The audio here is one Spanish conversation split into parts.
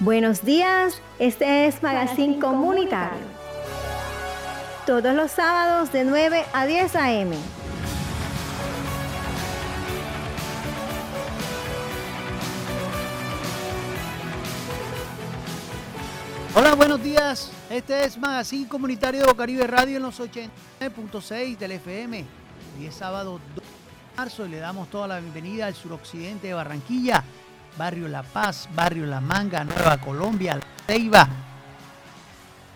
Buenos días, este es Magazine Comunitario. Todos los sábados de 9 a 10 a.m. Hola, buenos días. Este es Magazine Comunitario de Caribe Radio en los 89.6 del FM. Hoy es sábado 2 de marzo y le damos toda la bienvenida al suroccidente de Barranquilla Barrio La Paz, Barrio La Manga, Nueva Colombia, La.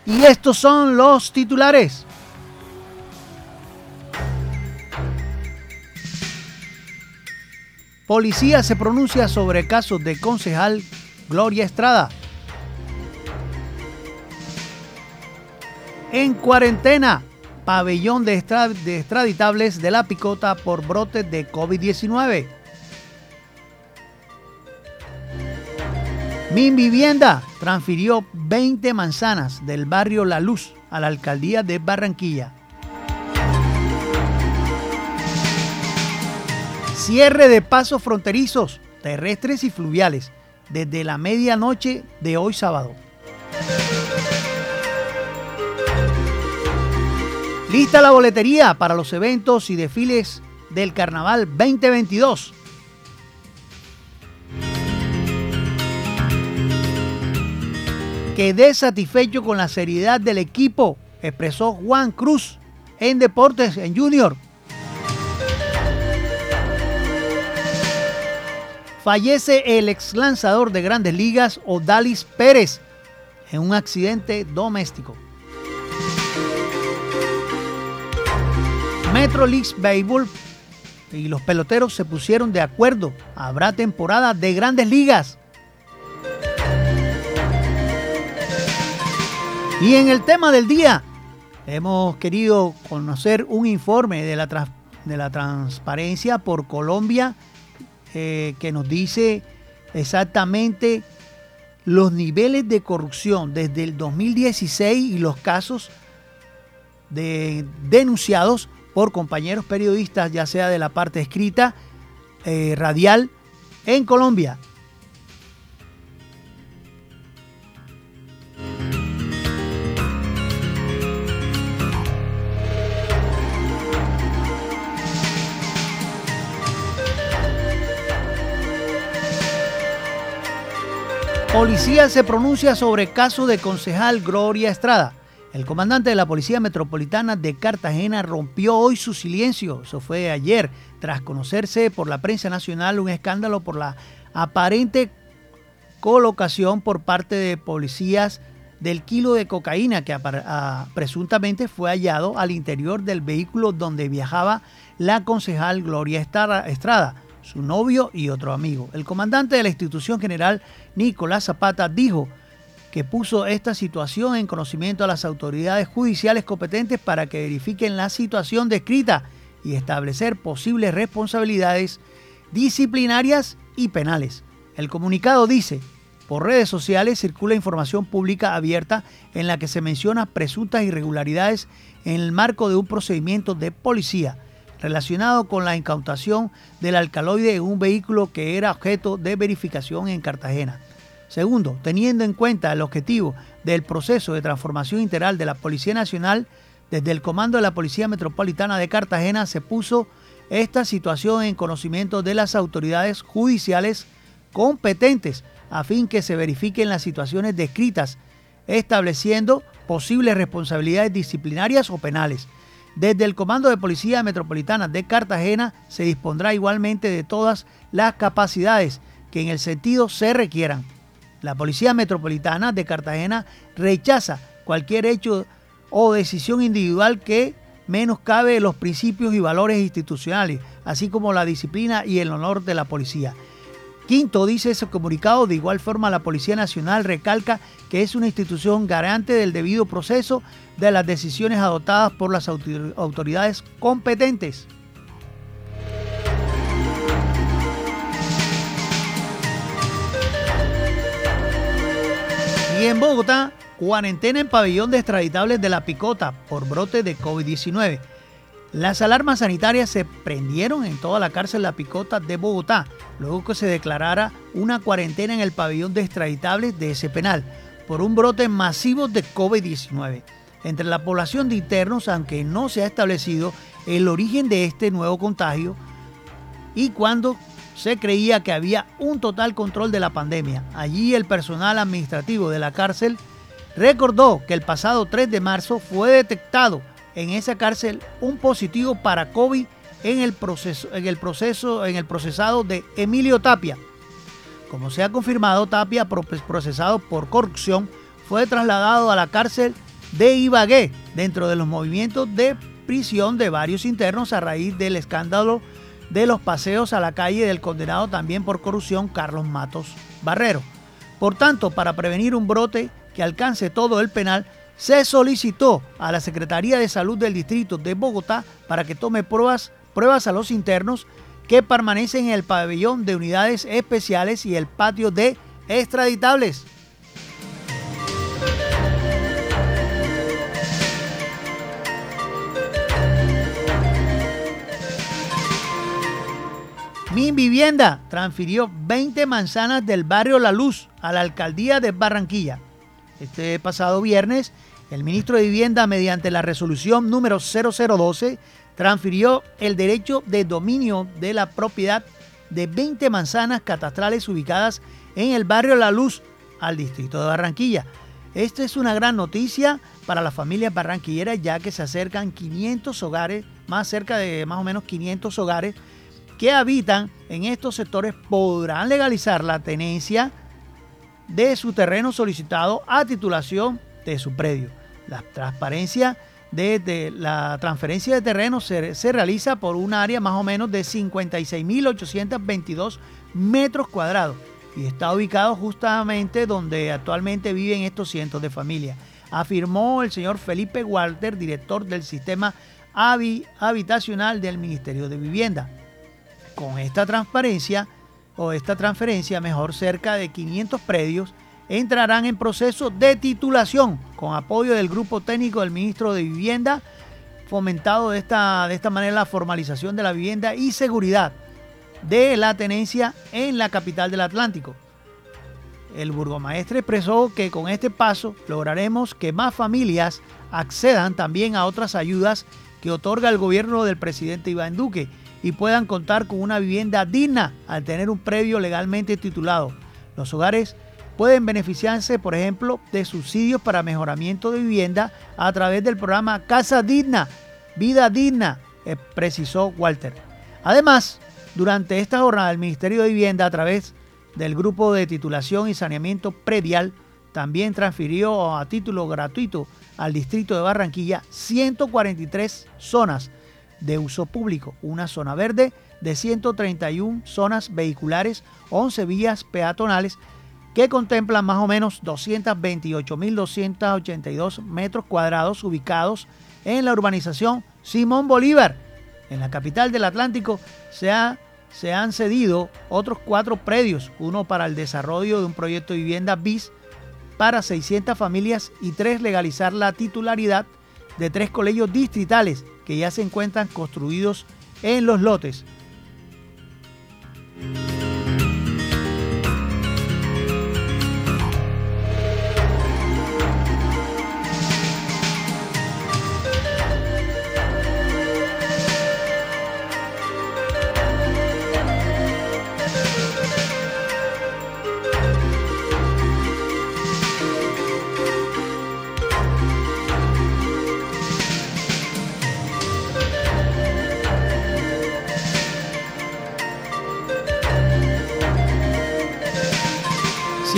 Y estos son los titulares. Policía se pronuncia sobre casos de concejal Gloria Estrada. En cuarentena, pabellón de, extraditables de la picota por brote de COVID-19. Mi Vivienda transfirió 20 manzanas del barrio La Luz a la alcaldía de Barranquilla. Cierre de pasos fronterizos, terrestres y fluviales desde la medianoche de hoy sábado. Lista la boletería para los eventos y desfiles del Carnaval 2022 Quedé satisfecho con la seriedad del equipo, expresó Juan Cruz en Deportes en Junior. Fallece el ex lanzador de grandes ligas Odalis Pérez en un accidente doméstico. Metro Leagues Baseball y los peloteros se pusieron de acuerdo. Habrá temporada de grandes ligas. Y en el tema del día, hemos querido conocer un informe de la, de la transparencia por Colombia eh, que nos dice exactamente los niveles de corrupción desde el 2016 y los casos de, denunciados por compañeros periodistas, ya sea de la parte escrita, eh, radial, en Colombia. Policía se pronuncia sobre caso de concejal Gloria Estrada. El comandante de la Policía Metropolitana de Cartagena rompió hoy su silencio. Eso fue ayer, tras conocerse por la prensa nacional un escándalo por la aparente colocación por parte de policías del kilo de cocaína que presuntamente fue hallado al interior del vehículo donde viajaba la concejal Gloria Estrada su novio y otro amigo. El comandante de la institución general, Nicolás Zapata, dijo que puso esta situación en conocimiento a las autoridades judiciales competentes para que verifiquen la situación descrita y establecer posibles responsabilidades disciplinarias y penales. El comunicado dice, por redes sociales circula información pública abierta en la que se menciona presuntas irregularidades en el marco de un procedimiento de policía relacionado con la incautación del alcaloide en un vehículo que era objeto de verificación en Cartagena. Segundo, teniendo en cuenta el objetivo del proceso de transformación integral de la Policía Nacional, desde el Comando de la Policía Metropolitana de Cartagena se puso esta situación en conocimiento de las autoridades judiciales competentes a fin que se verifiquen las situaciones descritas, estableciendo posibles responsabilidades disciplinarias o penales. Desde el Comando de Policía Metropolitana de Cartagena se dispondrá igualmente de todas las capacidades que en el sentido se requieran. La Policía Metropolitana de Cartagena rechaza cualquier hecho o decisión individual que menoscabe los principios y valores institucionales, así como la disciplina y el honor de la policía. Quinto, dice ese comunicado, de igual forma la Policía Nacional recalca que es una institución garante del debido proceso de las decisiones adoptadas por las autoridades competentes. Y en Bogotá, cuarentena en pabellón de extraditables de la Picota por brote de COVID-19. Las alarmas sanitarias se prendieron en toda la cárcel La Picota de Bogotá, luego que se declarara una cuarentena en el pabellón de extraditables de ese penal por un brote masivo de COVID-19 entre la población de internos, aunque no se ha establecido el origen de este nuevo contagio y cuando se creía que había un total control de la pandemia. Allí el personal administrativo de la cárcel recordó que el pasado 3 de marzo fue detectado en esa cárcel un positivo para COVID en el proceso, en el proceso, en el procesado de Emilio Tapia. Como se ha confirmado, Tapia, procesado por corrupción, fue trasladado a la cárcel de Ibagué dentro de los movimientos de prisión de varios internos a raíz del escándalo de los paseos a la calle del condenado también por corrupción Carlos Matos Barrero. Por tanto, para prevenir un brote que alcance todo el penal, se solicitó a la Secretaría de Salud del Distrito de Bogotá para que tome pruebas, pruebas a los internos que permanecen en el pabellón de unidades especiales y el patio de extraditables. Mi Vivienda transfirió 20 manzanas del barrio La Luz a la alcaldía de Barranquilla. Este pasado viernes, el ministro de Vivienda, mediante la resolución número 0012, transfirió el derecho de dominio de la propiedad de 20 manzanas catastrales ubicadas en el barrio La Luz al distrito de Barranquilla. Esta es una gran noticia para las familias barranquilleras ya que se acercan 500 hogares, más cerca de más o menos 500 hogares que habitan en estos sectores podrán legalizar la tenencia de su terreno solicitado a titulación de su predio. La transparencia de, la transferencia de terreno se, se, realiza por un área más o menos de 56.822 metros cuadrados y está ubicado justamente donde actualmente viven estos cientos de familias, afirmó el señor Felipe Walter, director del sistema habitacional del Ministerio de Vivienda con esta transparencia o esta transferencia, mejor cerca de 500 predios entrarán en proceso de titulación con apoyo del grupo técnico del ministro de Vivienda, fomentado de esta, de esta manera la formalización de la vivienda y seguridad de la tenencia en la capital del Atlántico. El burgomaestre expresó que con este paso lograremos que más familias accedan también a otras ayudas que otorga el gobierno del presidente Iván Duque y puedan contar con una vivienda digna al tener un previo legalmente titulado. Los hogares pueden beneficiarse, por ejemplo, de subsidios para mejoramiento de vivienda a través del programa Casa Digna, Vida Digna, eh, precisó Walter. Además, durante esta jornada, el Ministerio de Vivienda, a través del Grupo de Titulación y Saneamiento Predial, también transfirió a título gratuito al Distrito de Barranquilla 143 zonas de uso público, una zona verde de 131 zonas vehiculares, 11 vías peatonales que contemplan más o menos 228.282 metros cuadrados ubicados en la urbanización Simón Bolívar. En la capital del Atlántico se, se han cedido otros cuatro predios, uno para el desarrollo de un proyecto de vivienda BIS para 600 familias y tres legalizar la titularidad de tres colegios distritales que ya se encuentran construidos en los lotes.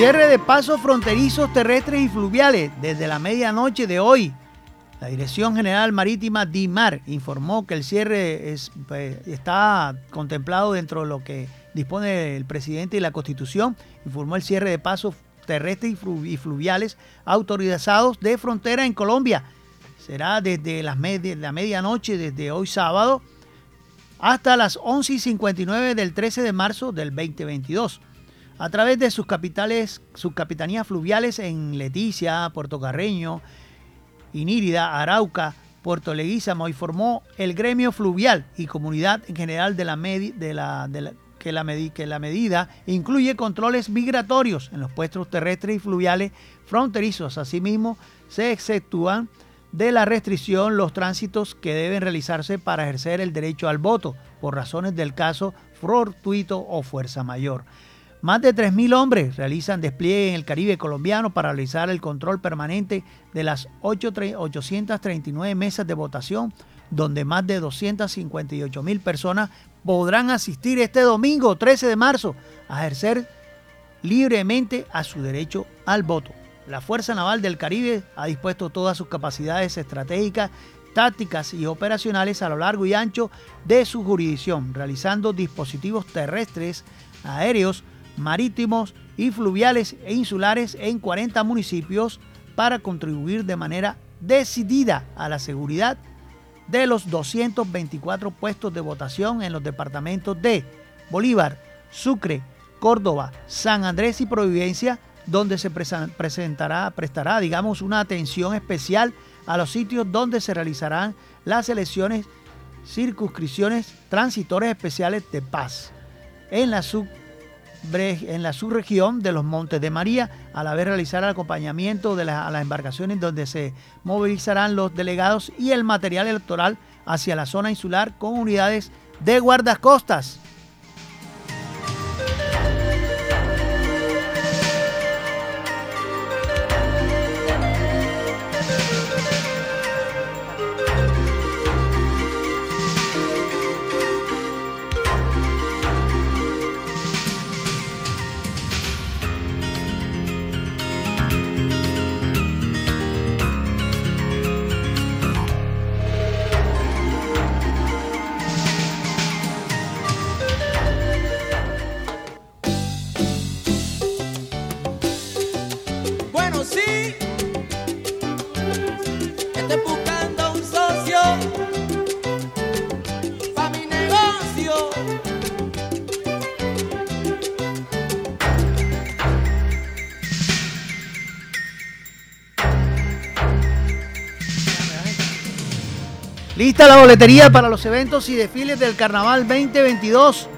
Cierre de pasos fronterizos terrestres y fluviales desde la medianoche de hoy. La Dirección General Marítima DIMAR informó que el cierre pues, está contemplado dentro de lo que dispone el presidente y la Constitución. Informó el cierre de pasos terrestres y fluviales autorizados de frontera en Colombia. Será desde las la medianoche, desde hoy sábado, hasta las 11 y 59 del 13 de marzo del 2022 a través de sus capitales, sus capitanías fluviales en Leticia, Puerto Carreño, Inírida, Arauca, Puerto Leguízamo informó el gremio fluvial y comunidad en general de la, la, que, la que la medida incluye controles migratorios en los puestos terrestres y fluviales fronterizos. Asimismo, se exceptúan de la restricción los tránsitos que deben realizarse para ejercer el derecho al voto por razones del caso fortuito o fuerza mayor. Más de 3.000 hombres realizan despliegue en el Caribe colombiano para realizar el control permanente de las 839 mesas de votación, donde más de 258.000 personas podrán asistir este domingo 13 de marzo a ejercer libremente a su derecho al voto. La Fuerza Naval del Caribe ha dispuesto todas sus capacidades estratégicas, tácticas y operacionales a lo largo y ancho de su jurisdicción, realizando dispositivos terrestres, aéreos, marítimos y fluviales e insulares en 40 municipios para contribuir de manera decidida a la seguridad de los 224 puestos de votación en los departamentos de Bolívar, Sucre, Córdoba, San Andrés y Providencia, donde se presentará, prestará, digamos, una atención especial a los sitios donde se realizarán las elecciones, circunscripciones transitorias especiales de paz. En la sub en la subregión de los Montes de María, a la vez realizar el acompañamiento de a las embarcaciones donde se movilizarán los delegados y el material electoral hacia la zona insular con unidades de guardacostas. La boletería para los eventos y desfiles del Carnaval 2022.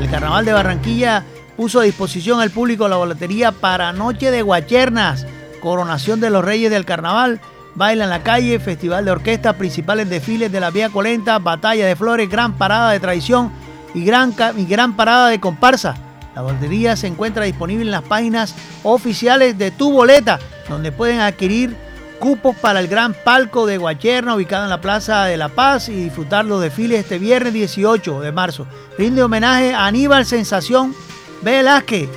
El Carnaval de Barranquilla puso a disposición al público la boletería para Noche de Guachernas, Coronación de los Reyes del Carnaval, Baila en la Calle, Festival de Orquesta, principales desfiles de la Vía Colenta, Batalla de Flores, Gran Parada de Tradición y Gran, y gran Parada de Comparsa. La boletería se encuentra disponible en las páginas oficiales de Tu Boleta, donde pueden adquirir cupos para el gran palco de Guacherna ubicado en la Plaza de la Paz y disfrutar los desfiles este viernes 18 de marzo. Rinde homenaje a Aníbal Sensación Velázquez.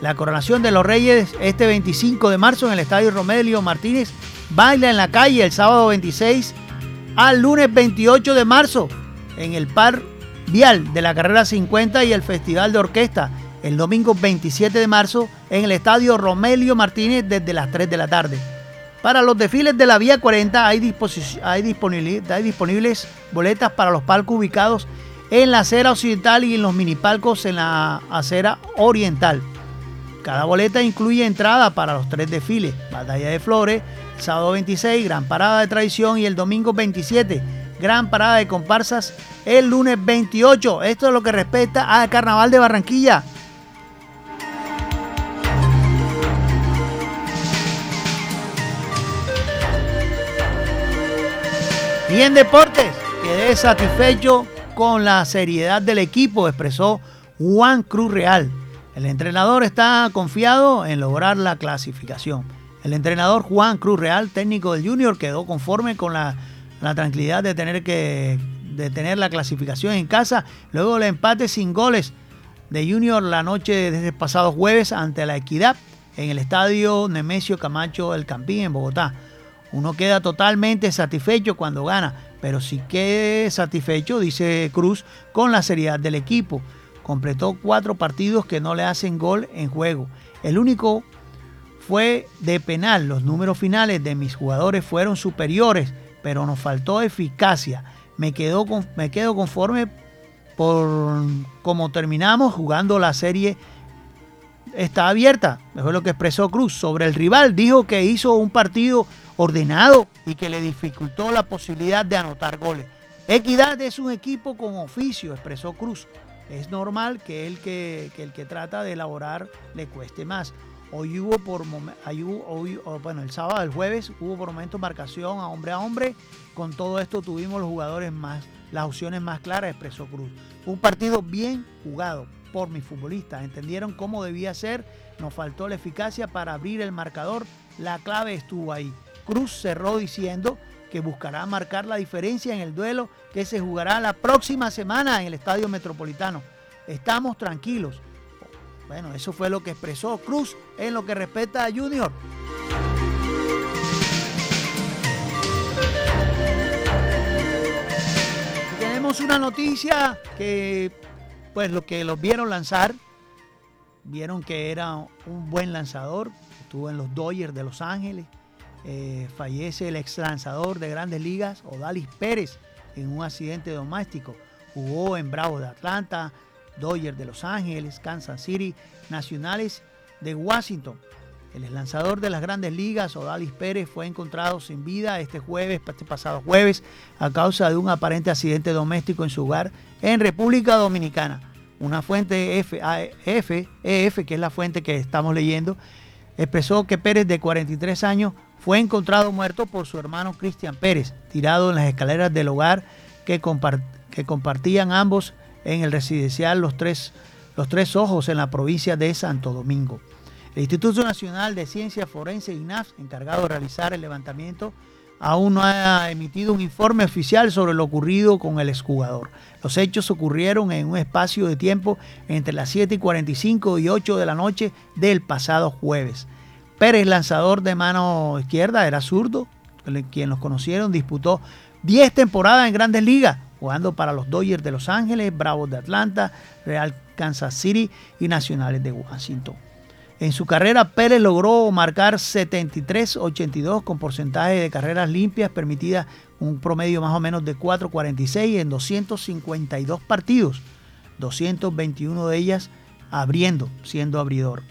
La coronación de los Reyes este 25 de marzo en el Estadio Romelio Martínez. Baila en la calle el sábado 26 al lunes 28 de marzo en el Par Vial de la Carrera 50 y el Festival de Orquesta el domingo 27 de marzo en el Estadio Romelio Martínez desde las 3 de la tarde. Para los desfiles de la Vía 40 hay, hay, disponibles boletas para los palcos ubicados en la acera occidental y en los minipalcos en la acera oriental. Cada boleta incluye entrada para los tres desfiles, Batalla de Flores, sábado 26, Gran Parada de Tradición y el domingo 27, Gran Parada de Comparsas el lunes 28. Esto es lo que respecta al Carnaval de Barranquilla. Y en deportes, quedé satisfecho con la seriedad del equipo, expresó Juan Cruz Real. El entrenador está confiado en lograr la clasificación. El entrenador Juan Cruz Real, técnico del Junior, quedó conforme con la, tranquilidad de tener que de tener la clasificación en casa luego del empate sin goles de Junior la noche desde el pasado jueves ante la Equidad en el estadio Nemesio Camacho El Campín en Bogotá. Uno queda totalmente satisfecho cuando gana, pero sí quede satisfecho, dice Cruz, con la seriedad del equipo. Completó cuatro partidos que no le hacen gol en juego. El único fue de penal. Los números finales de mis jugadores fueron superiores, pero nos faltó eficacia. Me, quedo, me quedo conforme por cómo terminamos jugando la serie está abierta, fue lo que expresó Cruz sobre el rival. Dijo que hizo un partido ordenado y que le dificultó la posibilidad de anotar goles. Equidad es un equipo con oficio, expresó Cruz. Es normal que el que, el que trata de elaborar le cueste más. Hoy hubo por hoy, bueno, el sábado, el jueves, hubo por momentos marcación a hombre a hombre. Con todo esto tuvimos los jugadores más, las opciones más claras, expresó Cruz. Un partido bien jugado por mis futbolistas. Entendieron cómo debía ser. Nos faltó la eficacia para abrir el marcador. La clave estuvo ahí. Cruz cerró diciendo que buscará marcar la diferencia en el duelo que se jugará la próxima semana en el Estadio Metropolitano. Estamos tranquilos. Bueno, eso fue lo que expresó Cruz en lo que respecta a Junior. Tenemos una noticia que, pues, los que los vieron lanzar, vieron que era un buen lanzador, estuvo en los Dodgers de Los Ángeles, eh, fallece el ex lanzador de grandes ligas, Odalis Pérez, en un accidente doméstico. Jugó en Bravo de Atlanta, Dodgers de Los Ángeles, Kansas City, Nacionales de Washington. El lanzador de las grandes ligas, Odalis Pérez, fue encontrado sin vida este jueves, este pasado jueves, a causa de un aparente accidente doméstico en su hogar en República Dominicana. Una fuente EF, EF, que es la fuente que estamos leyendo, expresó que Pérez, de 43 años, fue encontrado muerto por su hermano Cristian Pérez, tirado en las escaleras del hogar que, que compartían ambos en el residencial Los Tres, Los Tres Ojos en la provincia de Santo Domingo. El Instituto Nacional de Ciencias Forense, INAF, encargado de realizar el levantamiento, aún no ha emitido un informe oficial sobre lo ocurrido con el exjugador. Los hechos ocurrieron en un espacio de tiempo entre las 7 y 45 y 8 de la noche del pasado jueves. Pérez, lanzador de mano izquierda, era zurdo, quien los conocieron, disputó 10 temporadas en grandes ligas, jugando para los Dodgers de Los Ángeles, Bravos de Atlanta, Real Kansas City y Nacionales de Washington. En su carrera, Pérez logró marcar 73-82 con porcentaje de carreras limpias permitidas, un promedio más o menos de 4.46 en 252 partidos, 221 de ellas abriendo, siendo abridor.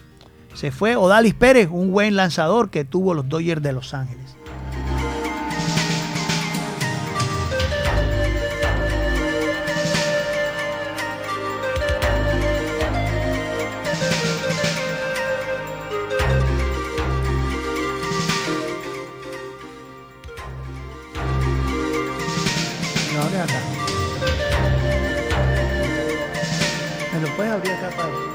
Se fue Odalis Pérez, un buen lanzador que tuvo los Dodgers de Los Ángeles. Áurea Zapata.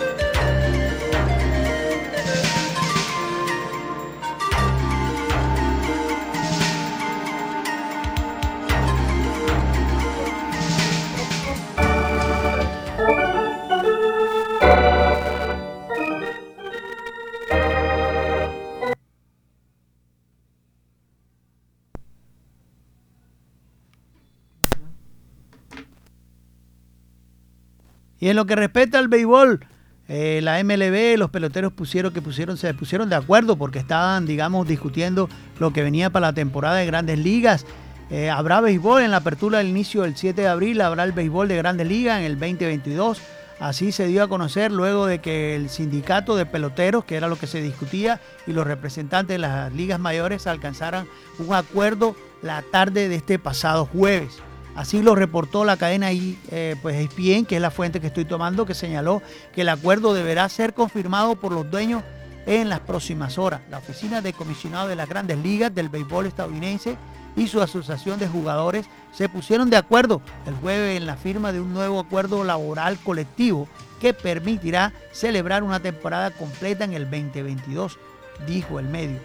Y en lo que respecta al béisbol, eh, la MLB, los peloteros pusieron que pusieron, se pusieron de acuerdo porque estaban, digamos, discutiendo lo que venía para la temporada de grandes ligas. Eh, habrá béisbol en la apertura del inicio del 7 de abril, habrá el béisbol de grandes ligas en el 2022. Así se dio a conocer luego de que el sindicato de peloteros, que era lo que se discutía, y los representantes de las ligas mayores alcanzaran un acuerdo la tarde de este pasado jueves. Así lo reportó la cadena I, eh, pues ESPN, que es la fuente que estoy tomando, que señaló que el acuerdo deberá ser confirmado por los dueños en las próximas horas. La oficina de comisionado de las grandes ligas del béisbol estadounidense y su asociación de jugadores se pusieron de acuerdo el jueves en la firma de un nuevo acuerdo laboral colectivo que permitirá celebrar una temporada completa en el 2022, dijo el medio.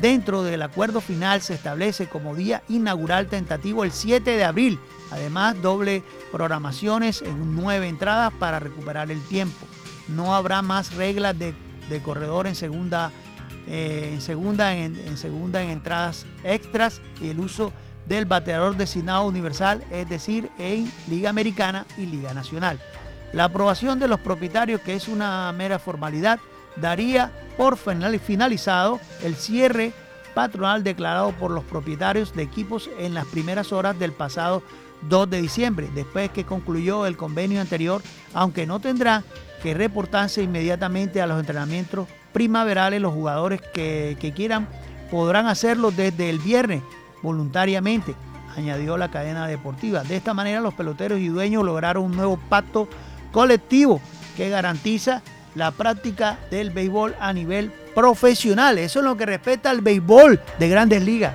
Dentro del acuerdo final se establece como día inaugural tentativo el 7 de abril. Además, doble programaciones en nueve entradas para recuperar el tiempo. No habrá más reglas de, corredor en segunda, eh, en, segunda en, segunda en entradas extras y el uso del bateador designado universal, es decir, en Liga Americana y Liga Nacional. La aprobación de los propietarios, que es una mera formalidad, daría por finalizado el cierre patronal declarado por los propietarios de equipos en las primeras horas del pasado 2 de diciembre, después que concluyó el convenio anterior, aunque no tendrá que reportarse inmediatamente a los entrenamientos primaverales. Los jugadores que, que quieran podrán hacerlo desde el viernes voluntariamente, añadió la cadena deportiva. De esta manera los peloteros y dueños lograron un nuevo pacto colectivo que garantiza la práctica del béisbol a nivel profesional. Eso es lo que respecta al béisbol de grandes ligas.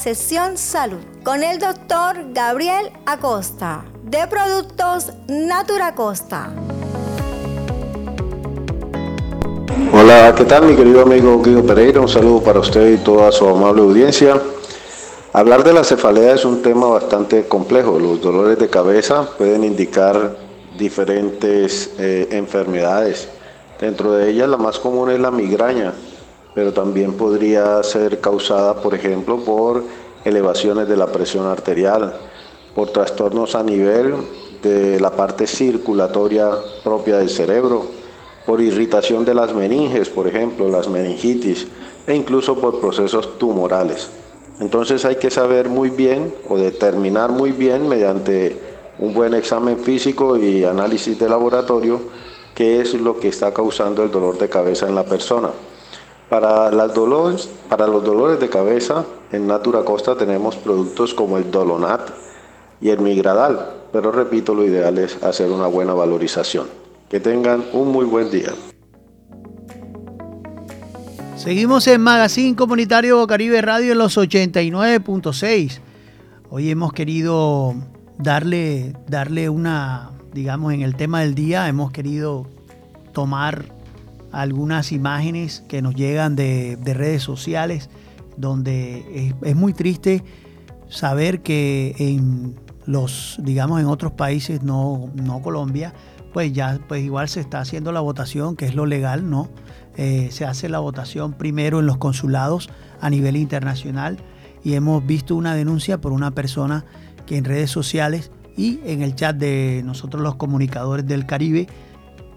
Sesión salud con el doctor Gabriel Acosta de Productos Natura Costa. Hola, ¿qué tal mi querido amigo Guido Pereira? Un saludo para usted y toda su amable audiencia. Hablar de la cefalea es un tema bastante complejo. Los dolores de cabeza pueden indicar diferentes eh, enfermedades. Dentro de ellas la más común es la migraña, pero también podría ser causada, por ejemplo, por elevaciones de la presión arterial, por trastornos a nivel de la parte circulatoria propia del cerebro, por irritación de las meninges, por ejemplo, las meningitis, e incluso por procesos tumorales. Entonces hay que saber muy bien o determinar muy bien mediante un buen examen físico y análisis de laboratorio qué es lo que está causando el dolor de cabeza en la persona. Para, los dolores de cabeza, en Natura Costa tenemos productos como el Dolonat y el Migradal, pero repito, lo ideal es hacer una buena valorización. Que tengan un muy buen día. Seguimos en Magazine Comunitario Caribe Radio en los 89.6. Hoy hemos querido darle, darle una, digamos, en el tema del día, hemos querido tomar algunas imágenes que nos llegan de, redes sociales, donde es, muy triste saber que en los, digamos, en otros países, no, no Colombia, pues ya, pues igual se está haciendo la votación, que es lo legal, ¿no? Eh, se hace la votación primero en los consulados a nivel internacional y hemos visto una denuncia por una persona que en redes sociales y en el chat de nosotros los comunicadores del Caribe,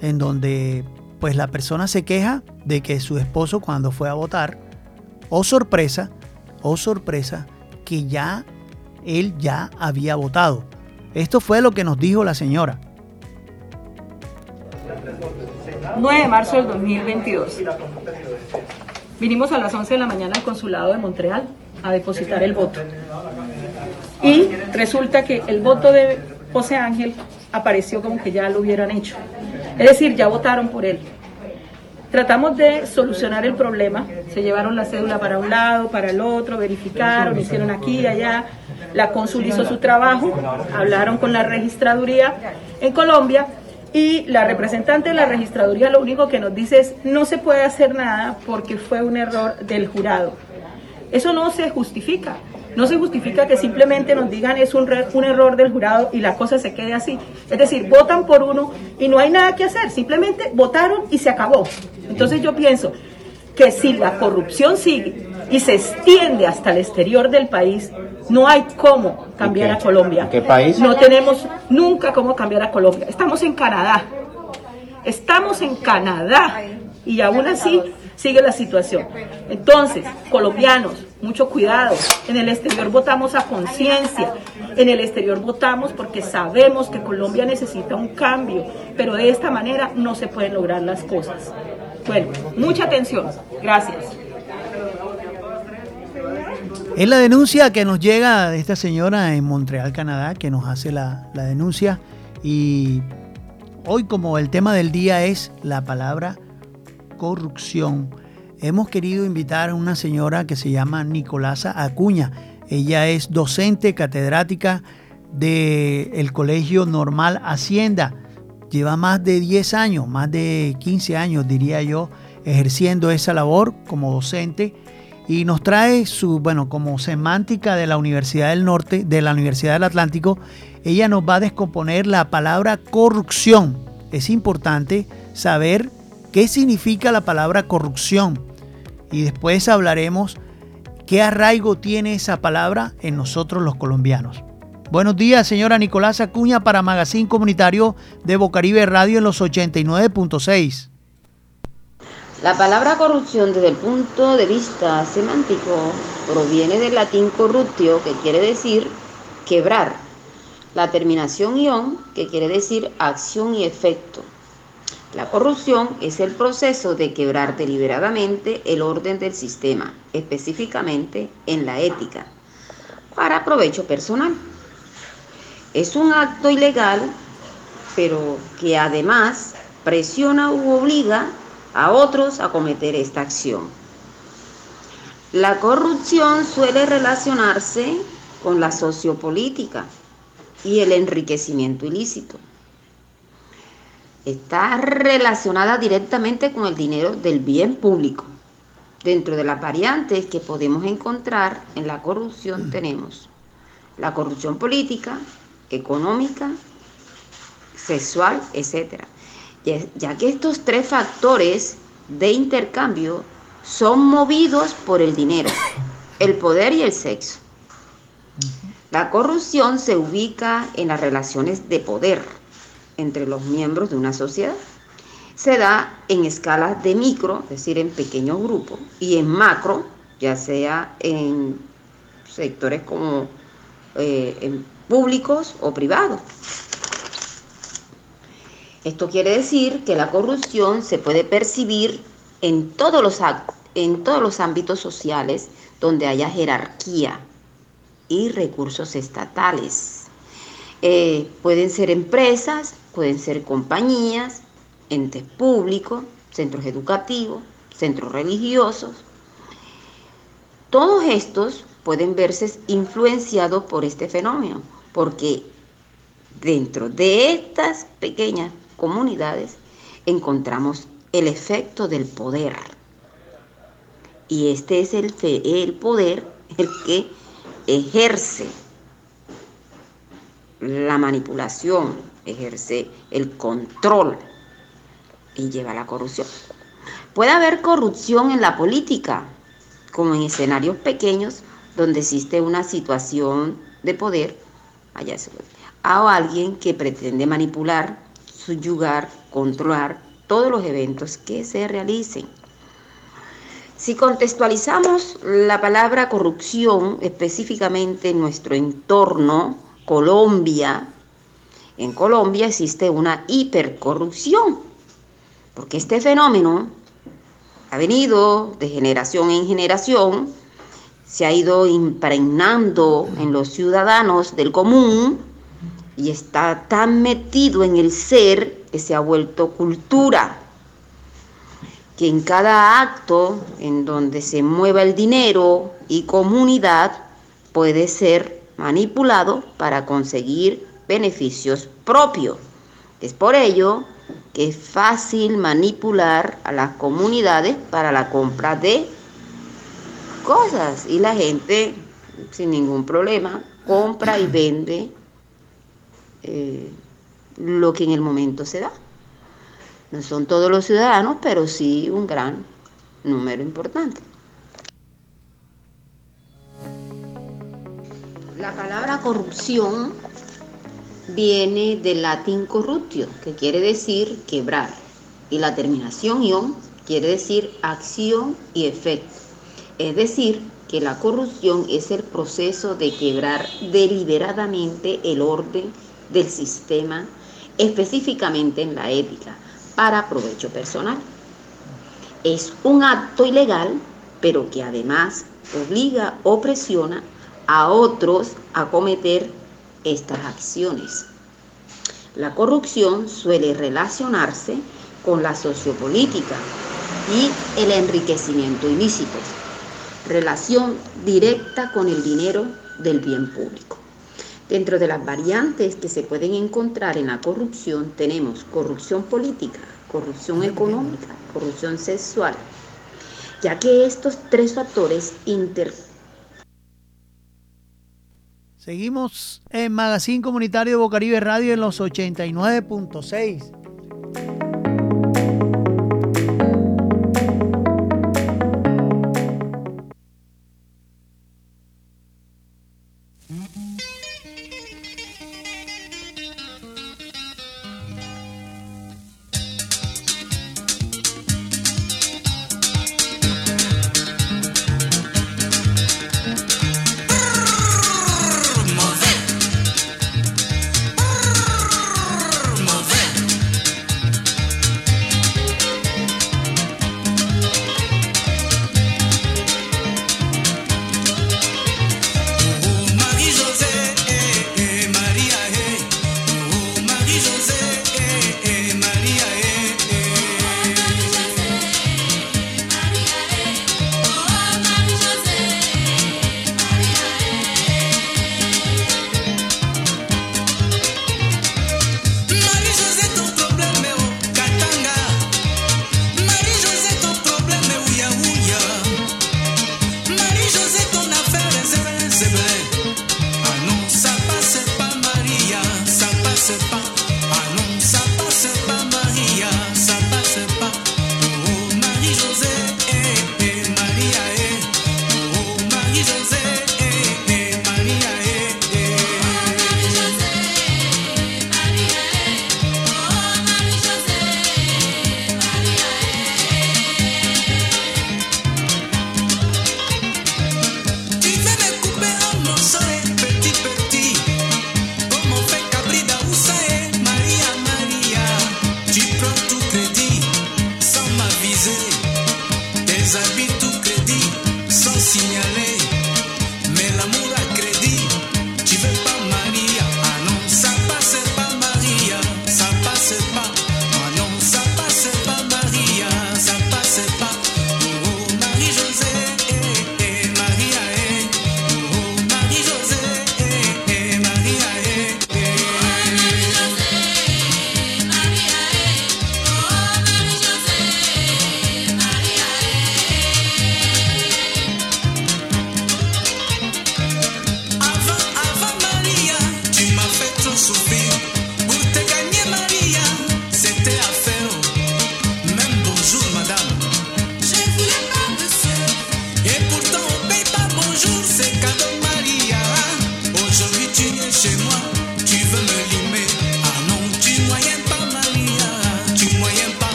en donde pues la persona se queja de que su esposo cuando fue a votar, oh sorpresa, oh sorpresa, que ya él ya había votado. Esto fue lo que nos dijo la señora. 9 de marzo del 2022. Vinimos a las 11 de la mañana al consulado de Montreal a depositar el voto. Y resulta que el voto de José Ángel apareció como que ya lo hubieran hecho. Es decir, ya votaron por él. Tratamos de solucionar el problema. Se llevaron la cédula para un lado, para el otro, verificaron, hicieron aquí allá. La cónsul hizo su trabajo, hablaron con la registraduría en Colombia y la representante de la registraduría lo único que nos dice es no se puede hacer nada porque fue un error del jurado. Eso no se justifica. No se justifica que simplemente nos digan es un, un, error del jurado y la cosa se quede así. Es decir, votan por uno y no hay nada que hacer, simplemente votaron y se acabó. Entonces yo pienso que si la corrupción sigue y se extiende hasta el exterior del país, no hay cómo cambiar a Colombia. ¿Qué país? No tenemos nunca cómo cambiar a Colombia. Estamos en Canadá. Estamos en Canadá y aún así sigue la situación. Entonces, colombianos, mucho cuidado. En el exterior votamos a conciencia. En el exterior votamos porque sabemos que Colombia necesita un cambio, pero de esta manera no se pueden lograr las cosas. Bueno, mucha atención. Gracias. Es la denuncia que nos llega de esta señora en Montreal, Canadá, que nos hace la, la denuncia. Y hoy como el tema del día es la palabra corrupción, hemos querido invitar a una señora que se llama Nicolasa Acuña. Ella es docente catedrática del Colegio Normal Hacienda. Lleva más de 10 años, más de 15 años diría yo, ejerciendo esa labor como docente y nos trae su, bueno, como semántica de la Universidad del Norte, de la Universidad del Atlántico, ella nos va a descomponer la palabra corrupción. Es importante saber qué significa la palabra corrupción y después hablaremos qué arraigo tiene esa palabra en nosotros los colombianos. Buenos días, señora Nicolás Acuña para Magazine Comunitario de Bocaribe Radio en los 89.6. La palabra corrupción desde el punto de vista semántico proviene del latín corruptio, que quiere decir quebrar. La terminación ion, que quiere decir acción y efecto. La corrupción es el proceso de quebrar deliberadamente el orden del sistema, específicamente en la ética, para provecho personal. Es un acto ilegal, pero que además presiona u obliga a otros a cometer esta acción. La corrupción suele relacionarse con la sociopolítica y el enriquecimiento ilícito está relacionada directamente con el dinero del bien público. Dentro de las variantes que podemos encontrar en la corrupción tenemos la corrupción política, económica, sexual, etc. Ya que estos tres factores de intercambio son movidos por el dinero, el poder y el sexo. La corrupción se ubica en las relaciones de poder entre los miembros de una sociedad. Se da en escalas de micro, es decir, en pequeños grupos, y en macro, ya sea en sectores como eh, públicos o privados. Esto quiere decir que la corrupción se puede percibir en todos los, en todos los ámbitos sociales donde haya jerarquía y recursos estatales. Eh, pueden ser empresas, pueden ser compañías, entes públicos, centros educativos, centros religiosos. Todos estos pueden verse influenciados por este fenómeno, porque dentro de estas pequeñas comunidades encontramos el efecto del poder. Y este es el, el poder el que ejerce la manipulación, ejerce el control y lleva a la corrupción. Puede haber corrupción en la política, como en escenarios pequeños donde existe una situación de poder, allá o alguien que pretende manipular, subyugar, controlar todos los eventos que se realicen. Si contextualizamos la palabra corrupción específicamente en nuestro entorno, Colombia, en Colombia existe una hipercorrupción, porque este fenómeno ha venido de generación en generación, se ha ido impregnando en los ciudadanos del común y está tan metido en el ser que se ha vuelto cultura. que en cada acto en donde se mueva el dinero y comunidad puede ser manipulado para conseguir beneficios propios. Es por ello que es fácil manipular a las comunidades para la compra de cosas y la gente sin ningún problema compra y vende eh, lo que en el momento se da. No son todos los ciudadanos, pero sí un gran número importante. La palabra corrupción viene del latín corruptio, que quiere decir quebrar, y la terminación ion quiere decir acción y efecto. Es decir, que la corrupción es el proceso de quebrar deliberadamente el orden del sistema, específicamente en la ética, para provecho personal. Es un acto ilegal, pero que además obliga o presiona a otros a cometer estas acciones. La corrupción suele relacionarse con la sociopolítica y el enriquecimiento ilícito, relación directa con el dinero del bien público. Dentro de las variantes que se pueden encontrar en la corrupción tenemos corrupción política, corrupción económica, corrupción sexual, ya que estos tres factores inter Seguimos en Magazine Comunitario de Bocaribe Radio en los 89.6.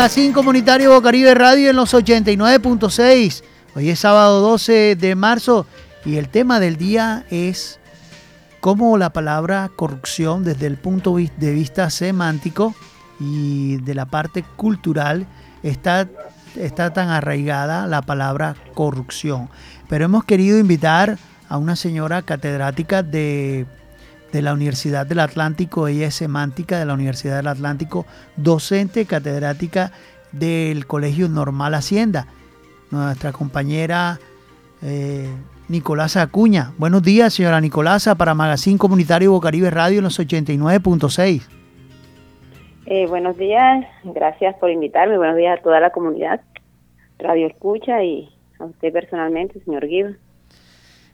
Magazine Comunitario Bocaribe Radio en los 89.6. Hoy es sábado 12 de marzo y el tema del día es cómo la palabra corrupción desde el punto de vista semántico y de la parte cultural está, está tan arraigada la palabra corrupción. Pero hemos querido invitar a una señora catedrática de de la Universidad del Atlántico, ella es semántica de la Universidad del Atlántico, docente catedrática del Colegio Normal Hacienda, nuestra compañera eh, Nicolasa Acuña. Buenos días, señora Nicolasa, para Magazine Comunitario Bocaribe Radio en los 89.6. Eh, buenos días, gracias por invitarme, buenos días a toda la comunidad, Radio Escucha y a usted personalmente, señor Guido.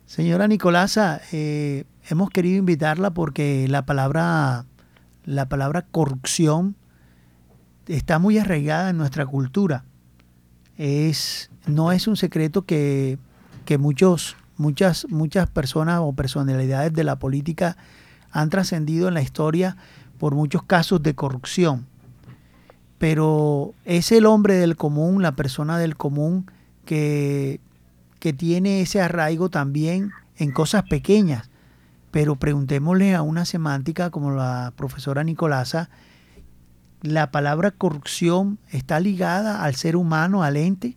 Señora Nicolasa, eh, hemos querido invitarla porque la palabra, la palabra corrupción está muy arraigada en nuestra cultura. Es, no es un secreto que, muchos, muchas, muchas personas o personalidades de la política han trascendido en la historia por muchos casos de corrupción. Pero es el hombre del común, la persona del común, que, que tiene ese arraigo también en cosas pequeñas pero preguntémosle a una semántica como la profesora Nicolasa, ¿la palabra corrupción está ligada al ser humano, al ente?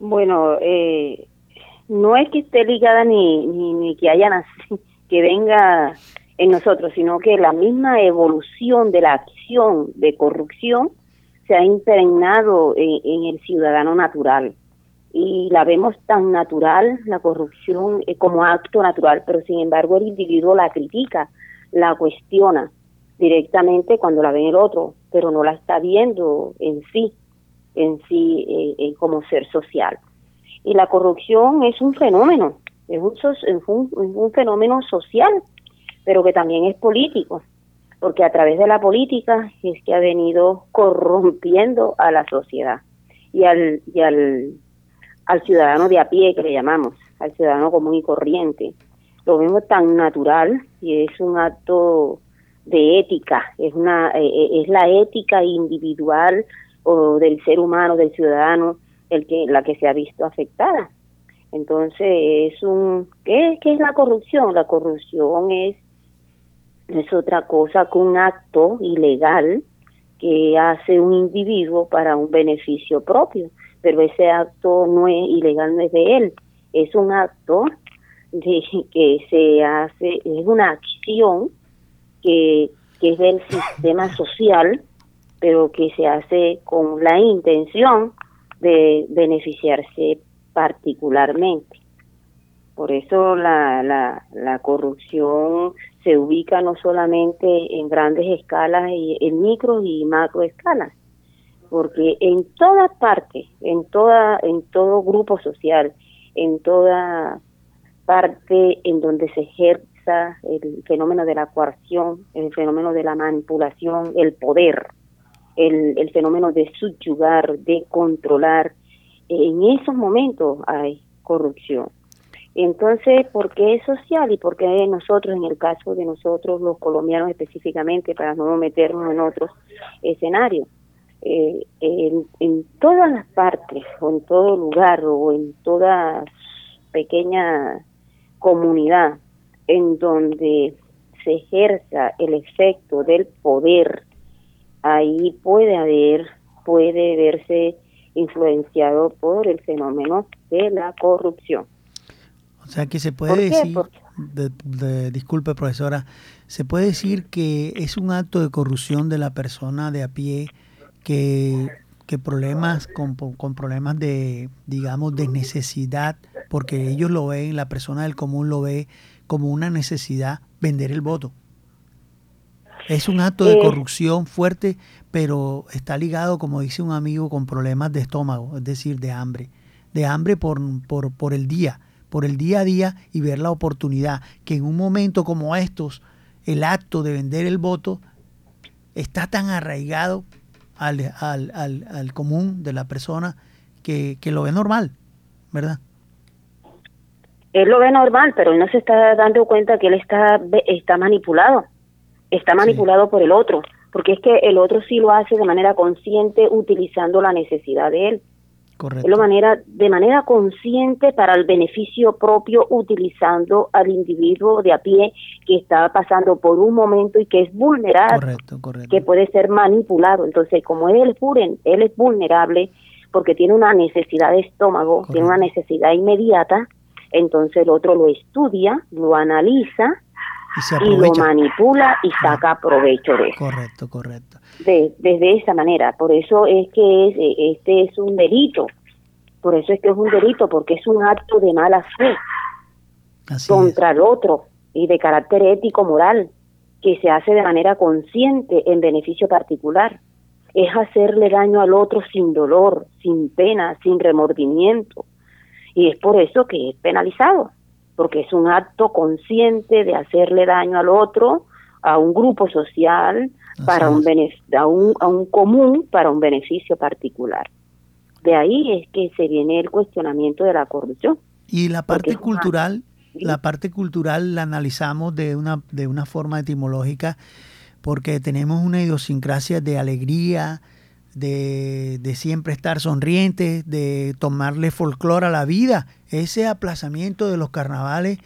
Bueno, eh, no es que esté ligada ni, ni, que haya nacido, que venga en nosotros, sino que la misma evolución de la acción de corrupción se ha impregnado en el ciudadano natural y la vemos tan natural, la corrupción eh, como acto natural, pero sin embargo el individuo la critica, la cuestiona directamente cuando la ve el otro, pero no la está viendo en sí, en sí eh, eh, como ser social. Y la corrupción es un fenómeno, es un, es un fenómeno social, pero que también es político, porque a través de la política es que ha venido corrompiendo a la sociedad y al, y al al ciudadano de a pie que le llamamos, al ciudadano común y corriente. Lo vemos tan natural y es un acto de ética, es una eh, eh, es la ética individual o del ser humano, del ciudadano, el que la que se ha visto afectada. Entonces es un ¿qué, qué es la corrupción? La corrupción es es otra cosa que un acto ilegal que hace un individuo para un beneficio propio pero ese acto no es ilegal, no es de él, es un acto de que se hace, es una acción que, que es del sistema social, pero que se hace con la intención de beneficiarse particularmente. Por eso la, la, la corrupción se ubica no solamente en grandes escalas, en micro y macro escalas, porque en toda parte, en toda, en todo grupo social, en toda parte en donde se ejerza el fenómeno de la coerción, el fenómeno de la manipulación, el poder, el, fenómeno de subyugar, de controlar, en esos momentos hay corrupción. Entonces, ¿por qué es social y por qué nosotros, en el caso de nosotros, los colombianos específicamente, para no meternos en otros escenarios? Eh, en, todas las partes, o en todo lugar, o en toda pequeña comunidad en donde se ejerza el efecto del poder, ahí puede haber, puede verse influenciado por el fenómeno de la corrupción. O sea que se puede decir, disculpe profesora, se puede decir que es un acto de corrupción de la persona de a pie que, que problemas con, con problemas de, digamos, de necesidad, porque ellos lo ven, la persona del común lo ve como una necesidad vender el voto. Es un acto de corrupción fuerte, pero está ligado, como dice un amigo, con problemas de estómago, es decir, de hambre. De hambre por, por, por el día por el día a día y ver la oportunidad que en un momento como estos, el acto de vender el voto está tan arraigado al, al, al, común de la persona que, lo ve normal, ¿verdad? Él lo ve normal, pero él no se está dando cuenta que él está, está manipulado, está manipulado por el otro, porque es que el otro sí lo hace de manera consciente utilizando la necesidad de él. Correcto. De manera, de manera consciente para el beneficio propio, utilizando al individuo de a pie que está pasando por un momento y que es vulnerable, que puede ser manipulado. Entonces, como él es, él es vulnerable porque tiene una necesidad de estómago, tiene una necesidad inmediata, entonces el otro lo estudia, lo analiza y, lo manipula y saca provecho de eso. Correcto, correcto de, desde esa manera. Por eso es que es, este es un delito. Por eso es que es un delito, porque es un acto de mala fe contra el otro y de carácter ético moral que se hace de manera consciente en beneficio particular. Es hacerle daño al otro sin dolor, sin pena, sin remordimiento. Y es por eso que es penalizado, porque es un acto consciente de hacerle daño al otro, a un grupo social, para un, a un, a un común para un beneficio particular. De ahí es que se viene el cuestionamiento de la corrupción. Y la parte cultural, la parte cultural la analizamos de una, de una forma etimológica porque tenemos una idiosincrasia de alegría, de, de, siempre estar sonrientes, de tomarle folclore a la vida. Ese aplazamiento de los carnavales,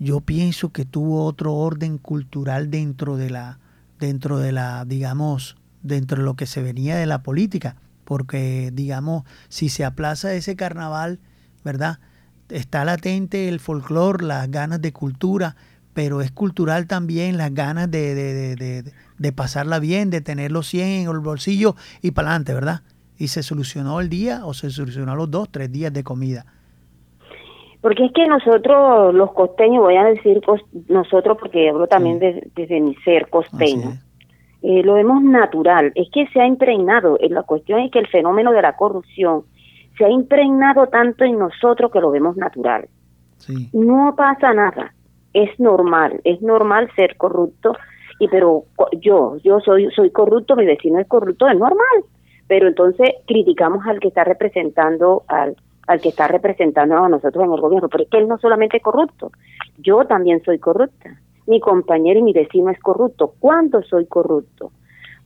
yo pienso que tuvo otro orden cultural dentro de la, dentro de la, digamos, dentro de lo que se venía de la política, porque, digamos, si se aplaza ese carnaval, ¿verdad? Está latente el folclore, las ganas de cultura, pero es cultural también las ganas de, de, de, de pasarla bien, de tener los 100 en el bolsillo y para adelante, ¿verdad? Y se solucionó el día o se solucionó los dos, tres días de comida. Porque es que nosotros, los costeños, voy a decir nosotros porque hablo también desde mi ser costeño, eh, lo vemos natural, es que se ha impregnado, eh, la cuestión es que el fenómeno de la corrupción se ha impregnado tanto en nosotros que lo vemos natural. No pasa nada, es normal, es normal ser corrupto, y pero yo, yo soy, soy corrupto, mi vecino es corrupto, es normal, pero entonces criticamos al que está representando al al que está representando a nosotros en el gobierno, porque él no solamente es corrupto, yo también soy corrupta, mi compañero y mi vecino es corrupto, ¿cuánto soy corrupto?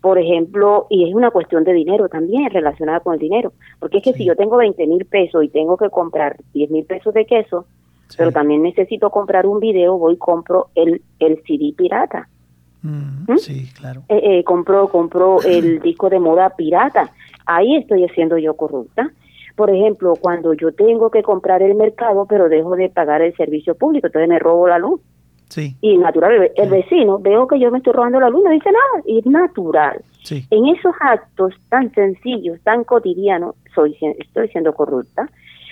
Por ejemplo, y es una cuestión de dinero también relacionada con el dinero, porque es que si yo tengo 20 mil pesos y tengo que comprar 10 mil pesos de queso, pero también necesito comprar un video, voy y compro el, el CD pirata. Mm, ¿Mm? Sí, claro. Eh, eh, compro, compro el disco de moda pirata. Ahí estoy haciendo yo corrupta Por ejemplo, cuando yo tengo que comprar el mercado, pero dejo de pagar el servicio público, entonces me robo la luz. Sí. Y natural, el vecino, veo que yo me estoy robando la luz, no dice nada, y es natural. Sí. En esos actos tan sencillos, tan cotidianos, soy, estoy siendo corrupta.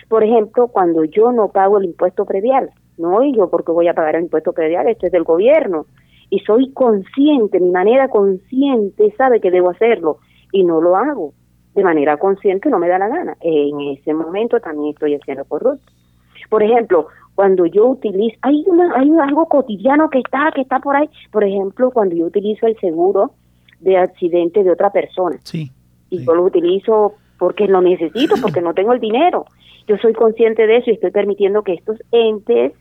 Por ejemplo, cuando yo no pago el impuesto predial, no, y yo porque voy a pagar el impuesto predial, esto es del gobierno, y soy consciente, mi manera consciente sabe que debo hacerlo, y no lo hago de manera consciente, no me da la gana. En ese momento también estoy haciendo corrupto. Por ejemplo, cuando yo utilizo, hay una, hay algo cotidiano que está, que está por ahí. Por ejemplo, cuando yo utilizo el seguro de accidente de otra persona. Sí. Y sí. yo lo utilizo porque lo necesito, porque no tengo el dinero. Yo soy consciente de eso y estoy permitiendo que estos entes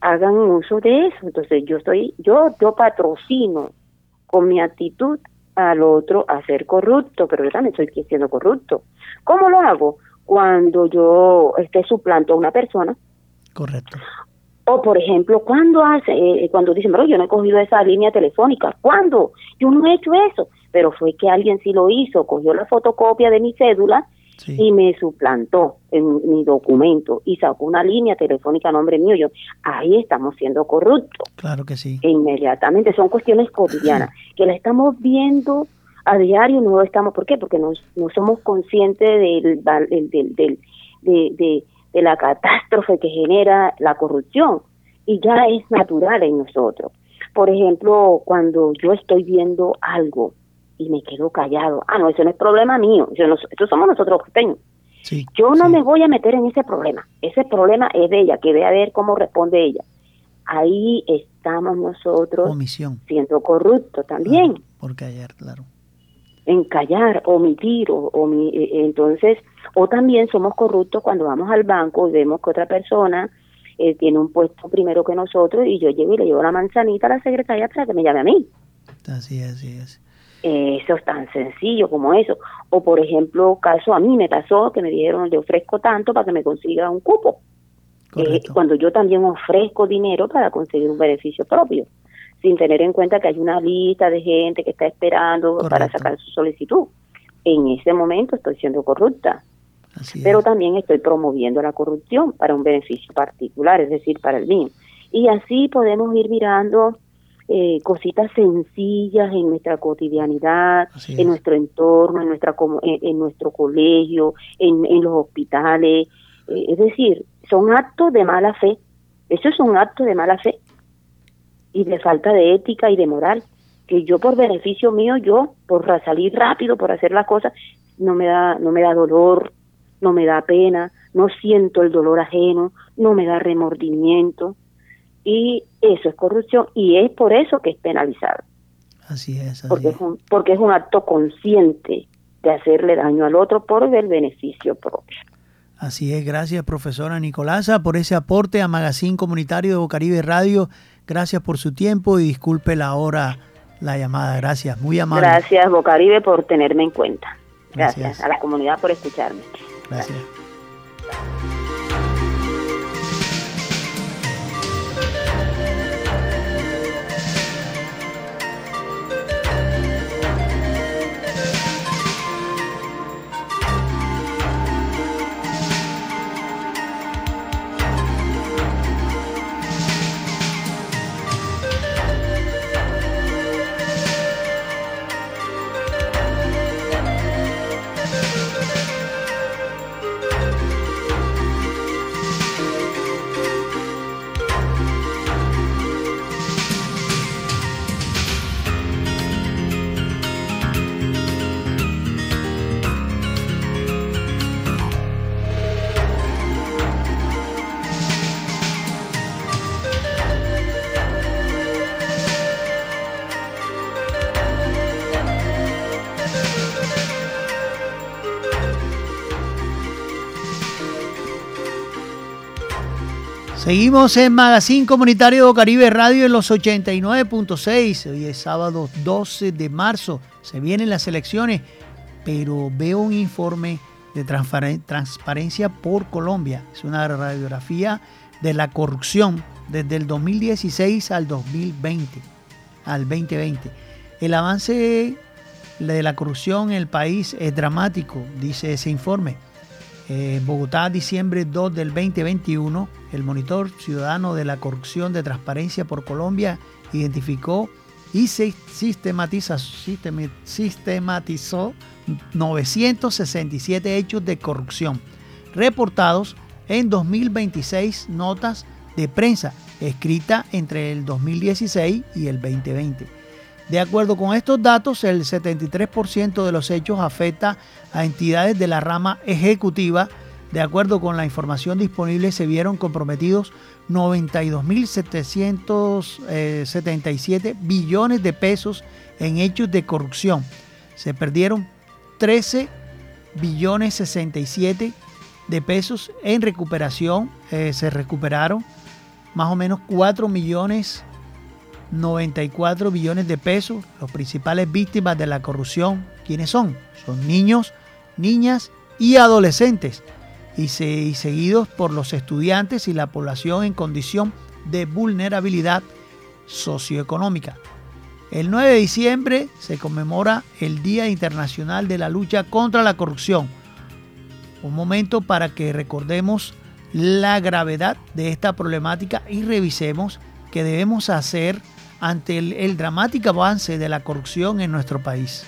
hagan uso de eso. Entonces yo estoy, yo, yo patrocino con mi actitud al otro a ser corrupto, pero yo también estoy siendo corrupto. ¿Cómo lo hago? Cuando yo este, suplanto a una persona, Correcto. o por ejemplo, cuando hace, eh, cuando dicen, pero yo no he cogido esa línea telefónica, ¿cuándo? Yo no he hecho eso, pero fue que alguien sí lo hizo, cogió la fotocopia de mi cédula Sí. y me suplantó en mi documento y sacó una línea telefónica a nombre mío. Yo, ahí estamos siendo corruptos Claro que sí. e inmediatamente. Son cuestiones cotidianas que la estamos viendo a diario, no estamos. ¿Por qué? Porque no, no somos conscientes del, del, del, del- de, de, de la catástrofe que genera la corrupción y ya es natural en nosotros. Por ejemplo, cuando yo estoy viendo algo y me quedo callado, ah, no, eso no es problema mío, eso, no, eso somos nosotros costeños. Sí. Yo no sí. me voy a meter en ese problema. Ese problema es de ella, que ve a ver cómo responde ella. Ahí estamos nosotros Omisión. siendo corruptos también, Claro, porque ayer, claro. en callar, omitir, o, omi- eh, entonces, o también somos corruptos cuando vamos al banco y vemos que otra persona eh, tiene un puesto primero que nosotros y yo llego y le llevo la manzanita a la secretaria para que me llame a mí. Así es, así es. Eso es tan sencillo como eso. O por ejemplo, caso a mí me pasó que me dijeron, le ofrezco tanto para que me consiga un cupo. Eh, cuando yo también ofrezco dinero para conseguir un beneficio propio, sin tener en cuenta que hay una lista de gente que está esperando para sacar su solicitud. En ese momento estoy siendo corrupta, Así pero es. también estoy promoviendo la corrupción para un beneficio particular, es decir, para el mío. Y así podemos ir mirando eh, cositas sencillas en nuestra cotidianidad, en nuestro entorno, en nuestra en, en nuestro colegio, en, en los hospitales. Eh, es decir, son actos de mala fe. Eso es un acto de mala fe y de falta de ética y de moral. Que yo por beneficio mío, yo por salir rápido, por hacer las cosas, no me da, no me da dolor, no me da pena, no siento el dolor ajeno, no me da remordimiento y eso es corrupción y es por eso que es penalizado Así es, así porque es. un, porque es un acto consciente de hacerle daño al otro por el beneficio propio. Así es, gracias profesora Nicolasa por ese aporte a Magazine Comunitario de Bocaribe Radio. Gracias por su tiempo y disculpe la hora, la llamada. Gracias, muy amable. Gracias Bocaribe por tenerme en cuenta. Gracias. Gracias a la comunidad por escucharme. Gracias. Seguimos en Magazine Comunitario Caribe Radio en los 89.6. Hoy es sábado 12 de marzo. Se vienen las elecciones, pero veo un informe de transparencia por Colombia. Es una radiografía de la corrupción desde el 2016 al 2020, al 2020. El avance de la corrupción en el país es dramático, dice ese informe. En Bogotá, diciembre 2 del 2021, el monitor ciudadano de la corrupción de Transparencia por Colombia identificó y se sistematizó 967 hechos de corrupción reportados en 2026 notas de prensa escrita entre el 2016 y el 2020. De acuerdo con estos datos, el 73% de los hechos afecta a entidades de la rama ejecutiva. De acuerdo con la información disponible, se vieron comprometidos 92.777 billones de pesos en hechos de corrupción. Se perdieron 13 billones 67 de pesos en recuperación. Eh, se recuperaron más o menos 4 millones 94 billones de pesos. Los principales víctimas de la corrupción, ¿quiénes son? Son niños, niñas y adolescentes. Y, seguidos por los estudiantes y la población en condición de vulnerabilidad socioeconómica. El 9 de diciembre se conmemora el Día Internacional de la Lucha contra la Corrupción. Un momento para que recordemos la gravedad de esta problemática y revisemos qué debemos hacer ante el, dramático avance de la corrupción en nuestro país.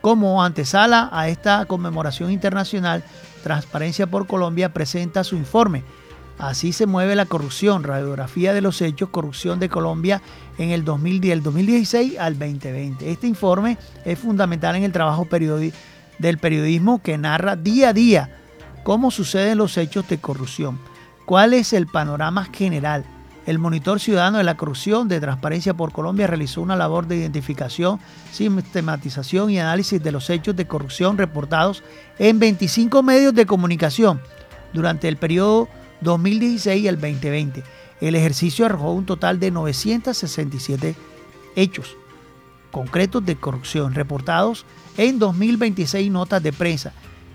Como antesala a esta conmemoración internacional, Transparencia por Colombia presenta su informe. Así se mueve la corrupción, radiografía de los hechos, corrupción de Colombia en el 2010, 2016 al 2020. Este informe es fundamental en el trabajo del periodismo que narra día a día cómo suceden los hechos de corrupción, cuál es el panorama general, el Monitor Ciudadano de la Corrupción de Transparencia por Colombia realizó una labor de identificación, sistematización y análisis de los hechos de corrupción reportados en 25 medios de comunicación durante el periodo 2016 al 2020. El ejercicio arrojó un total de 967 hechos concretos de corrupción reportados en 2026 notas de prensa.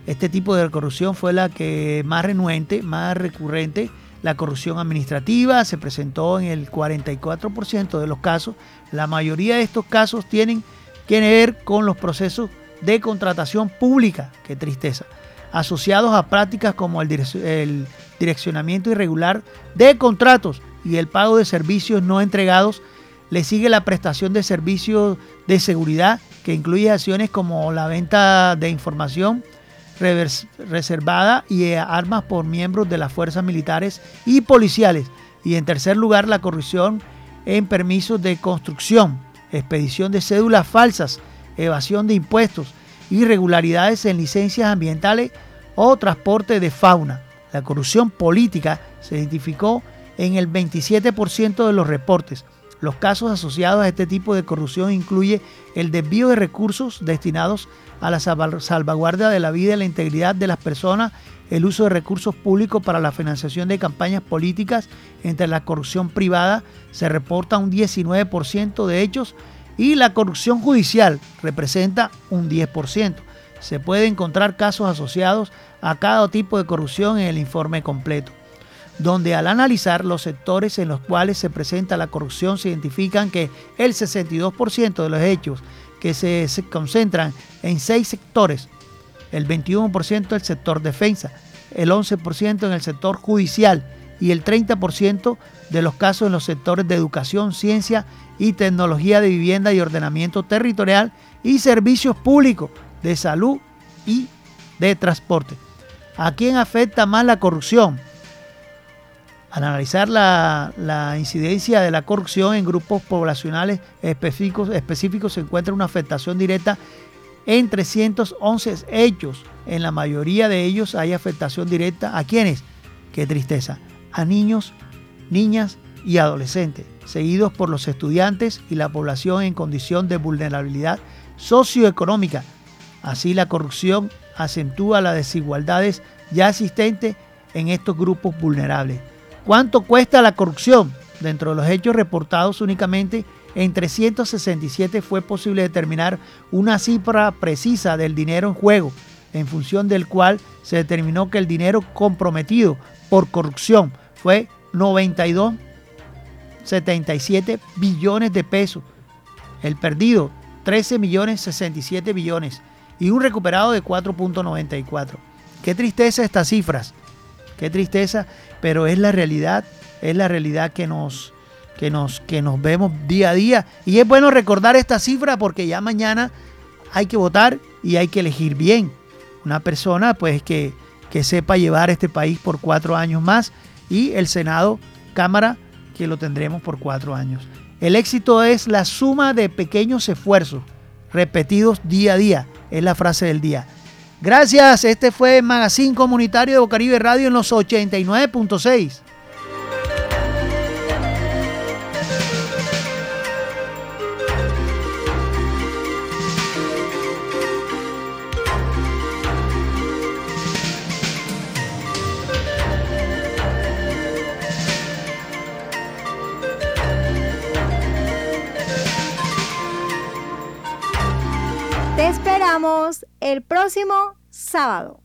Este tipo de corrupción fue la que más renuente, más recurrente la corrupción administrativa se presentó en el 44% de los casos. La mayoría de estos casos tienen que ver con los procesos de contratación pública, qué tristeza, asociados a prácticas como el, direccionamiento irregular de contratos y el pago de servicios no entregados. Le sigue la prestación de servicios de seguridad, que incluye acciones como la venta de información, reservada y eh, armas por miembros de las fuerzas militares y policiales. Y en tercer lugar, la corrupción en permisos de construcción, expedición de cédulas falsas, evasión de impuestos, irregularidades en licencias ambientales o transporte de fauna. La corrupción política se identificó en el 27% de los reportes. Los casos asociados a este tipo de corrupción incluye el desvío de recursos destinados a la salvaguardia de la vida y la integridad de las personas, el uso de recursos públicos para la financiación de campañas políticas, entre la corrupción privada se reporta un 19% de hechos y la corrupción judicial representa un 10%. Se puede encontrar casos asociados a cada tipo de corrupción en el informe completo donde al analizar los sectores en los cuales se presenta la corrupción se identifican que el 62% de los hechos que se, concentran en seis sectores, el 21% del sector defensa, el 11% en el sector judicial y el 30% de los casos en los sectores de educación, ciencia y tecnología de vivienda y ordenamiento territorial y servicios públicos de salud y de transporte. ¿A quién afecta más la corrupción? Al analizar la, incidencia de la corrupción en grupos poblacionales específicos, específicos se encuentra una afectación directa en 311 hechos. En la mayoría de ellos hay afectación directa a quienes, qué tristeza, a niños, niñas y adolescentes, seguidos por los estudiantes y la población en condición de vulnerabilidad socioeconómica. Así la corrupción acentúa las desigualdades ya existentes en estos grupos vulnerables. ¿Cuánto cuesta la corrupción? Dentro de los hechos reportados únicamente en 367 fue posible determinar una cifra precisa del dinero en juego, en función del cual se determinó que el dinero comprometido por corrupción fue 92,77 billones de pesos. El perdido, 13 millones 67 billones. Y un recuperado de 4.94. Qué tristeza estas cifras, qué tristeza, pero es la realidad, es la realidad que nos, que nos, que nos vemos día a día. Y es bueno recordar esta cifra porque ya mañana hay que votar y hay que elegir bien. Una persona pues que, que sepa llevar este país por cuatro años más y el Senado, Cámara, que lo tendremos por cuatro años. El éxito es la suma de pequeños esfuerzos repetidos día a día, es la frase del día. Gracias, este fue Magazine Comunitario de Bocaribe Radio en los 89.6. el próximo sábado.